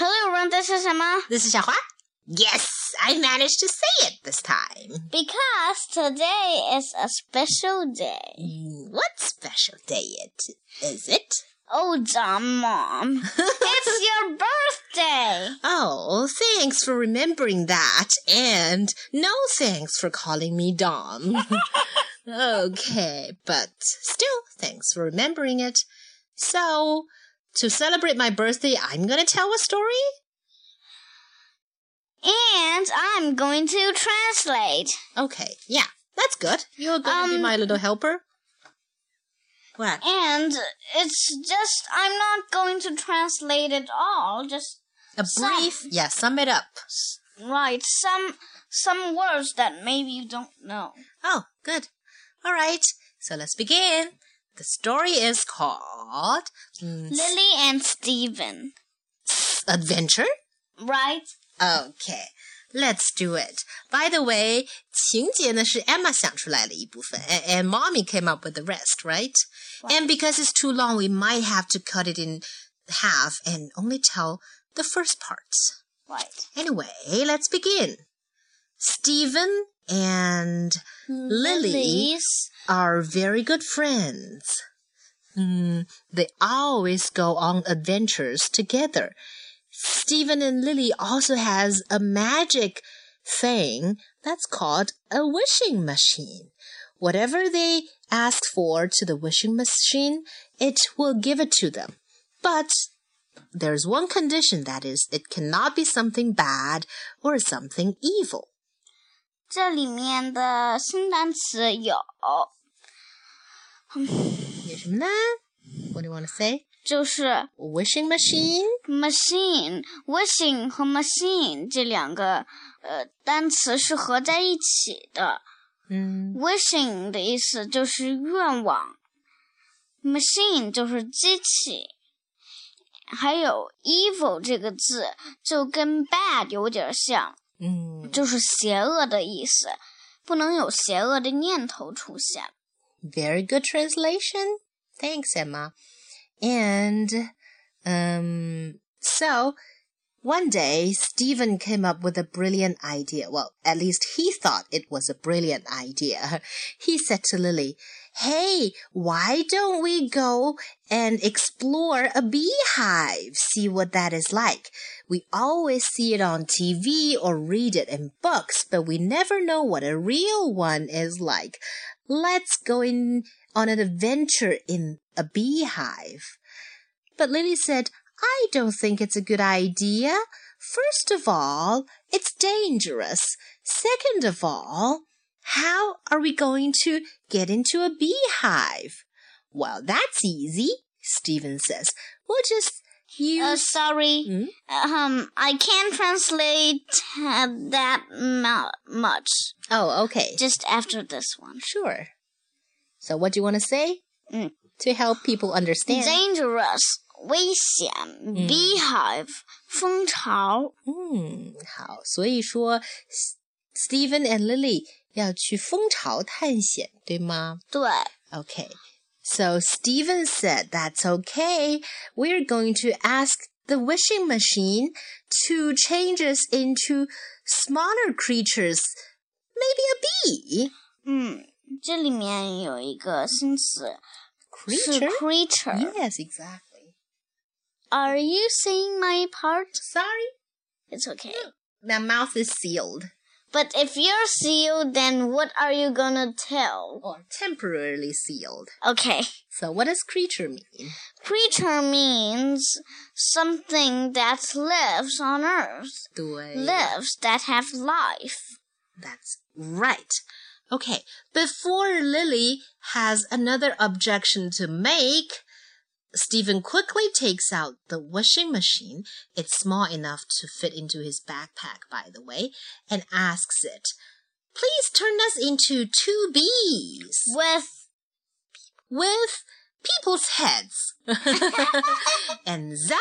Hello, everyone. This is Emma. This is Xiaohua. Yes, I managed to say it this time. Because today is a special day. What special day it is it? Oh, Dom, Mom. it's your birthday. Oh, thanks for remembering that. And no thanks for calling me Dom. okay, but still, thanks for remembering it. So, to celebrate my birthday, I'm gonna tell a story? And I'm going to translate. Okay, yeah, that's good. You're gonna be Um, my little helper? What? And it's just, I'm not going to translate it all. Just A some. brief, yeah, sum it up. Right, some, some words that maybe you don't know. Oh, good. All right, so let's begin. The story is called Lily and Steven Adventure, right? Okay. Let's do it. By the way, Emma 想出来的一部分，and and mommy came up with the rest, right? right? And because it's too long, we might have to cut it in half and only tell the first parts. Right. Anyway, let's begin. Steven and Lily Lily's are very good friends. Hmm, they always go on adventures together. Steven and Lily also has a magic thing that's called a wishing machine. Whatever they ask for to the wishing machine, it will give it to them. But there's one condition that is, it cannot be something bad or something evil. 这里面的新单词有，有什么呢? What do you want to say? 就是 Wishing machine? machine、wishing 和 machine 这两个呃单词是合在一起的。嗯 wishing 的意思就是愿望，machine 就是机器，还有 evil 这个字就跟 bad 有点像，就是邪恶的意思，不能有邪恶的念头出现。Very good translation. Thanks, Emma. And, um, so one day Steven came up with a brilliant idea. Well, at least he thought it was a brilliant idea. He said to Lily, Hey, why don't we go and explore a beehive? See what that is like. We always see it on TV or read it in books, but we never know what a real one is like. Let's go in on an adventure in a beehive. But Lily said, I don't think it's a good idea. First of all, it's dangerous. Second of all, how are we going to get into a beehive? Well, that's easy, Steven says. We'll just uh, use. Uh, sorry. Hmm? Um, I can't translate uh, that much. Oh, okay. Just after this one. Sure. So, what do you want to say? Mm. To help people understand. Dangerous. 危险、嗯、，beehive Steven and Lily 要去蜂巢探险，对吗？对。Okay. So Steven said, "That's okay. We're going to ask the wishing machine to change us into smaller creatures, maybe a bee." 嗯，这里面有一个生词是 creature. creature. Yes, exactly. Are you saying my part? Sorry, It's okay. My mouth is sealed. But if you're sealed, then what are you gonna tell? or temporarily sealed. Okay. So what does creature mean? Creature means something that lives on earth. 对 Lives that have life. That's right. Okay, before Lily has another objection to make, Steven quickly takes out the washing machine. It's small enough to fit into his backpack, by the way, and asks it, Please turn us into two bees With with people's heads. and zap!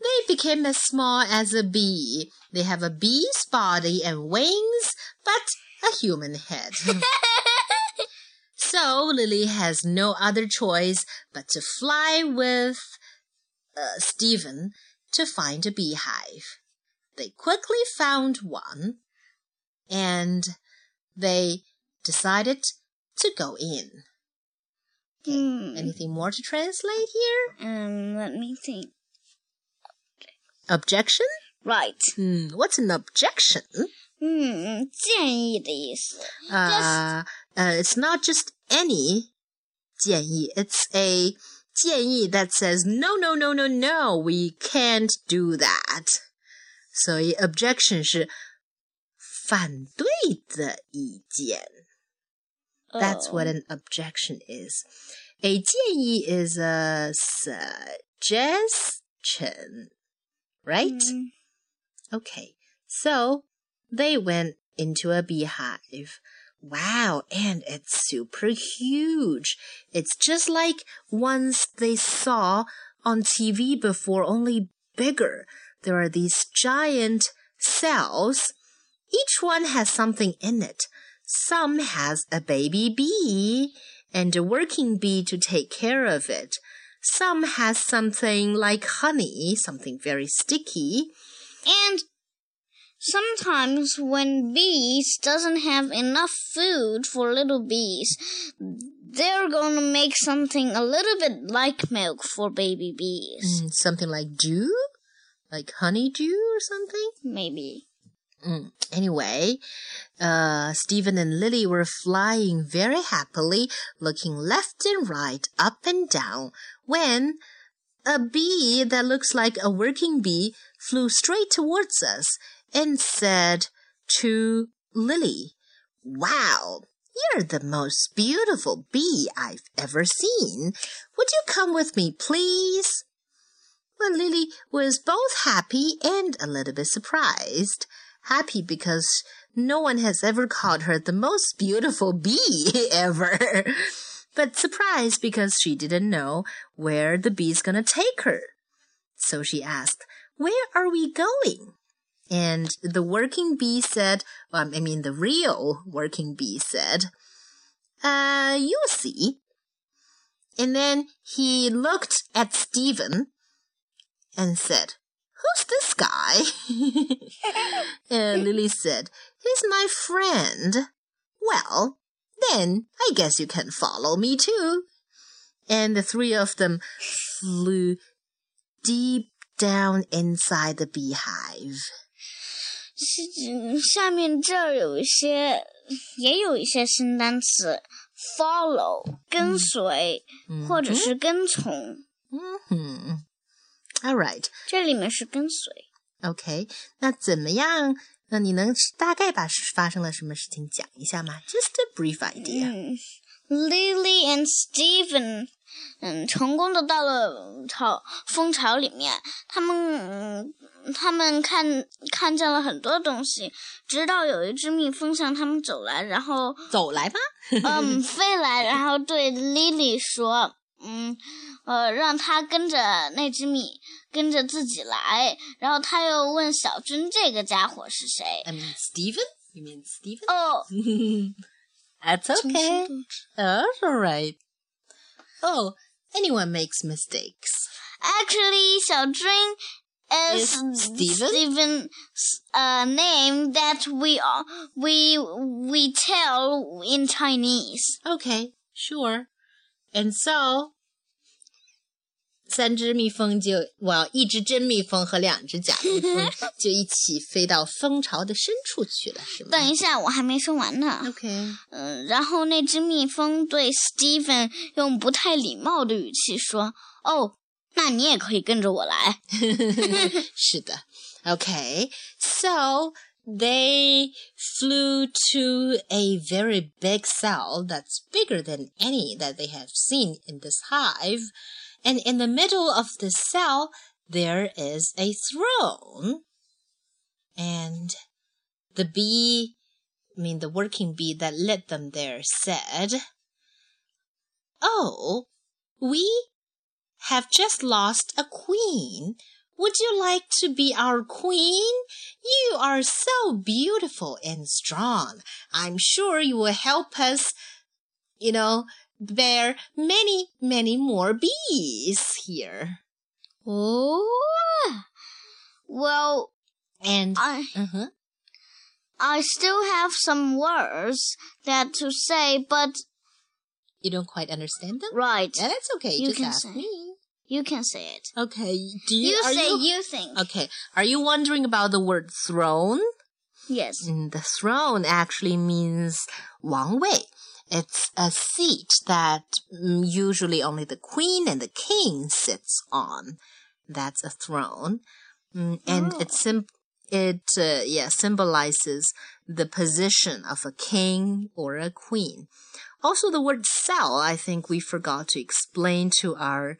They became as small as a bee. They have a bee's body and wings, but a human head. So Lily has no other choice but to fly with uh, Steven to find a beehive. They quickly found one and they decided to go in. Okay. Hmm. Anything more to translate here? Um, let me think. Objection? Right. Hmm, what's an objection? Hmm, 嗯，建议的意思。啊、uh,。uh, it's not just any 建议, it's a 建议 that says, no, no, no, no, no, we can't do that. 所以 objection 是反对的意见。That's what an objection is. A 建议 is a suggestion, right? Mm. Okay, so they went into a beehive. Wow, and it's super huge. It's just like ones they saw on TV before, only bigger. There are these giant cells. Each one has something in it. Some has a baby bee and a working bee to take care of it. Some has something like honey, something very sticky. And sometimes when bees doesn't have enough food for little bees, they're to make something a little bit like milk for baby bees. Mm, something like dew? Like honeydew or something? Maybe. Mm. Anyway, uh, Steven and Lily were flying very happily, looking left and right, up and down, when a bee that looks like a working bee flew straight towards us and said to Lily, Wow, you're the most beautiful bee I've ever seen. Would you come with me, please? Well, Lily was both happy and a little bit surprised. Happy because no one has ever called her the most beautiful bee ever. but surprised because she didn't know where the bee's gonna take her. So she asked, Where are we going? And the working bee said, well, I mean, the real working bee said, uh, you'll see. And then he looked at Steven and said, Who's this guy? and Lily said, He's my friend. Well, then I guess you can follow me too. And the three of them flew deep down inside the beehive. 是嗯下面这儿有一些，也有一些新单词，follow 跟随、或者是跟从，嗯哼 All right. 这里面是跟随。OK，那怎么样？那你能大概把发生了什么事情讲一下吗？Just a brief idea. 嗯，Lily and Stephen，嗯，成功的到了巢蜂巢里面，他们嗯，他们看看见了很多东西，直到有一只蜜蜂向他们走来，然后走来吧。嗯飞来，然后对 Lily 说，嗯。呃，让他跟着那只蜜，跟着自己来。然后他又问小珍：“这个家伙是谁 I mean Stephen. You mean？” Stephen? 哦，That's okay. That's all right. Oh, anyone makes mistakes. Actually, 小珍 is Is Stephen? Stephen's uh, name that we are we we tell in Chinese. Okay, sure. And so. 三只蜜蜂就，哇，一只真蜜蜂和两只假蜜蜂就一起飞到蜂巢的深处去了，是吗？等一下，我还没说完呢。 OK，嗯，然后那只蜜蜂对 Stephen 用不太礼貌的语气说：“哦， 那你也可以跟着我来。是的。Okay, so they flew to a very big cell that's bigger than any that they have seen in this hive. And in the middle of the cell, there is a throne. And the bee, I mean, the working bee that led them there said, Oh, we have just lost a queen. Would you like to be our queen? You are so beautiful and strong. I'm sure you will help us, you know, bear many, many more bees here. ”哦，Well, And I uh-huh. I still have some words that to say, but you don't quite understand them? right, Yeah, that's okay. You Just can ask say. me. You can say it. Okay. Do you, You, are say you you think. Okay. Are you wondering about the word throne? Yes. Mm, the throne actually means 王位. It's a seat that mm, usually only the queen and the king sits on. That's a throne. Mm, and Oh. it sim- it uh, yeah symbolizes the position of a king or a queen. Also, the word cell, I think we forgot to explain to our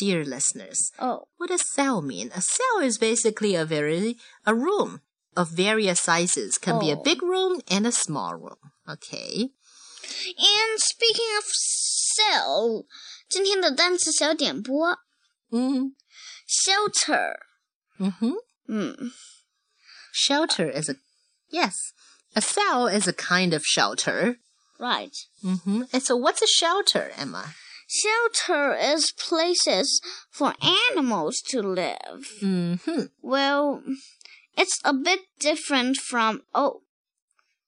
dear listeners. Oh, What does cell mean? A cell is basically a very a room of various sizes. Can be a Oh. big room and a small room. Okay. and speaking of cell，今天的单词小点播 Mm, shelter。 hmm 嗯 Shelter is a yes. A cell is a kind of shelter. ，right。 hmm And so, what's a shelter, Emma? Shelter is places for animals to live. hmm Well, it's a bit different from oh,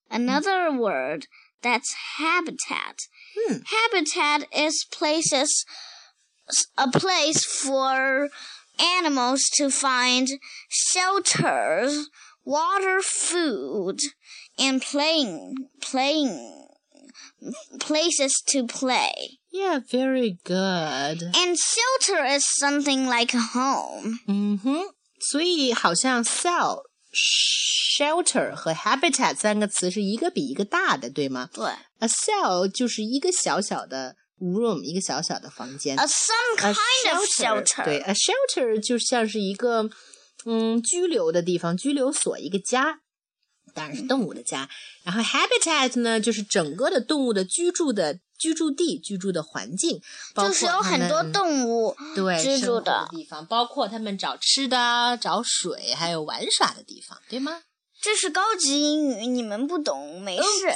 another word that's habitat. Hmm. Habitat is places a place for animals to find shelters, water, food, and playing playing places to play. Yeah, very good. And shelter is something like a home. 嗯哼，所以好像 cell、shelter 和 habitat 三个词是一个比一个大的，对吗对？A cell 就是一个小小的 room，一个小小的房间。 A some A kind of shelter. 对，a shelter 就像是一个嗯居留的地方，居留所，一个家， 当然是动物的家。然后 habitat 呢，就是整个的动物的居住的居住地、居住的环境，包括就是有很多它们动物对居住生活的的，地方，包括他们找吃的、找水，还有玩耍的地方，对吗这是高级英语，你们不懂没事。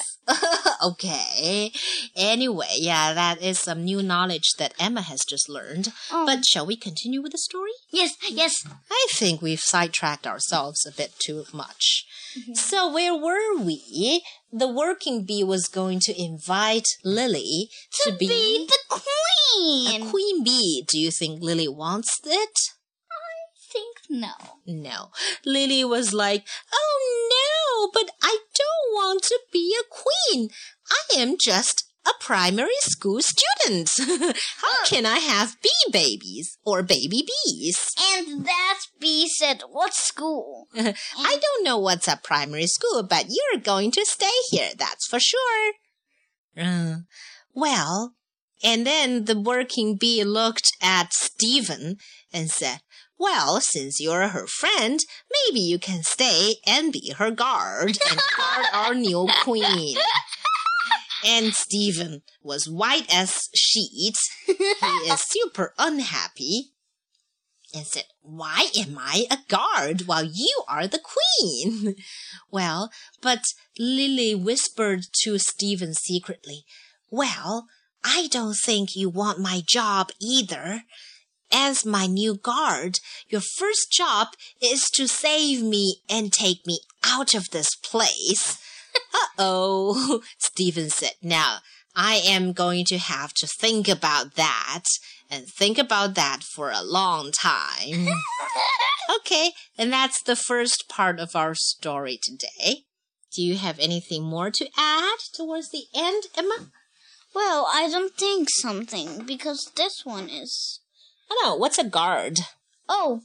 ？Okay. Anyway, yeah, that is some new knowledge that Emma has just learned. Oh. But shall we continue with the story? Yes, yes. I think we've sidetracked ourselves a bit too much. Mm-hmm. So where were we? The working bee was going to invite Lily to, Be the a queen. queen bee. Do you think Lily wants it? I think no. No. Lily was like, Oh no, but I don't want to be a queen. I am just a primary school student. How can I have bee babies or baby bees? And that bee said, "What school?" I don't know what's a primary school, but you're going to stay here, that's for sure. Uh, well, and then the working bee looked at Steven and said, Well, since you're her friend, maybe you can stay and be her guard and guard our new queen. And Steven was white as sheet. He is super unhappy and said, Why am I a guard while you are the queen? Well, but Lily whispered to Steven secretly, Well, I don't think you want my job either. As my new guard, your first job is to save me and take me out of this place. Uh oh, Steven said. Now, I am going to have to think about that and think about that for a long time. okay, and that's the first part of our story today. Do you have anything more to add towards the end, Emma? Well, I don't think something because this one is. Oh no, what's a guard? Oh,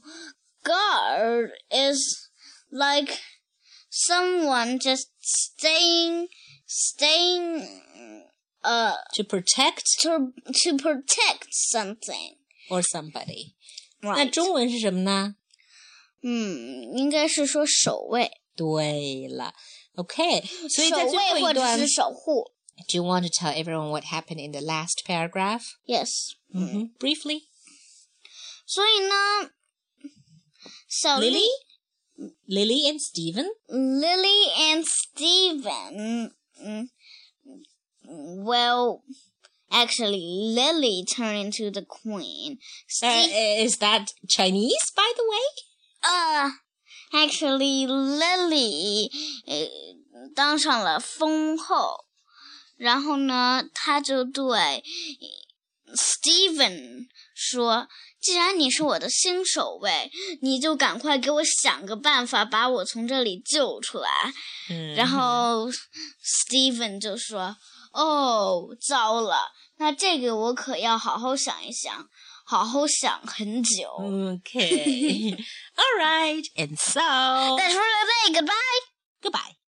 guard is like someone just staying, staying, uh, To protect to to protect something. or somebody. 那 Right. 中文是什么呢？嗯，应该是说守卫，对了，OK，所以在守最后卫或者一段是守护。 ，Do you want to tell everyone what happened in the last paragraph? Yes. Mm-hmm. Briefly, 所以呢，小 Lily, 丽 Lily Lily and Steven? Lily and Steven. Mm. Well, actually, Lily turned into the queen. Uh, Ste uh, is that Chinese, by the way? Uh, actually, Lily uh, 当上了封后，然后呢，她就对 Steven 说：“既然你是我的新守卫，你就赶快给我想个办法，把我从这里救出来。”然后 Steven 就说：“哦，糟了，那这个我可要好好想一想，好好想很久。” Okay. All right. And so. That's for today. Goodbye. Goodbye.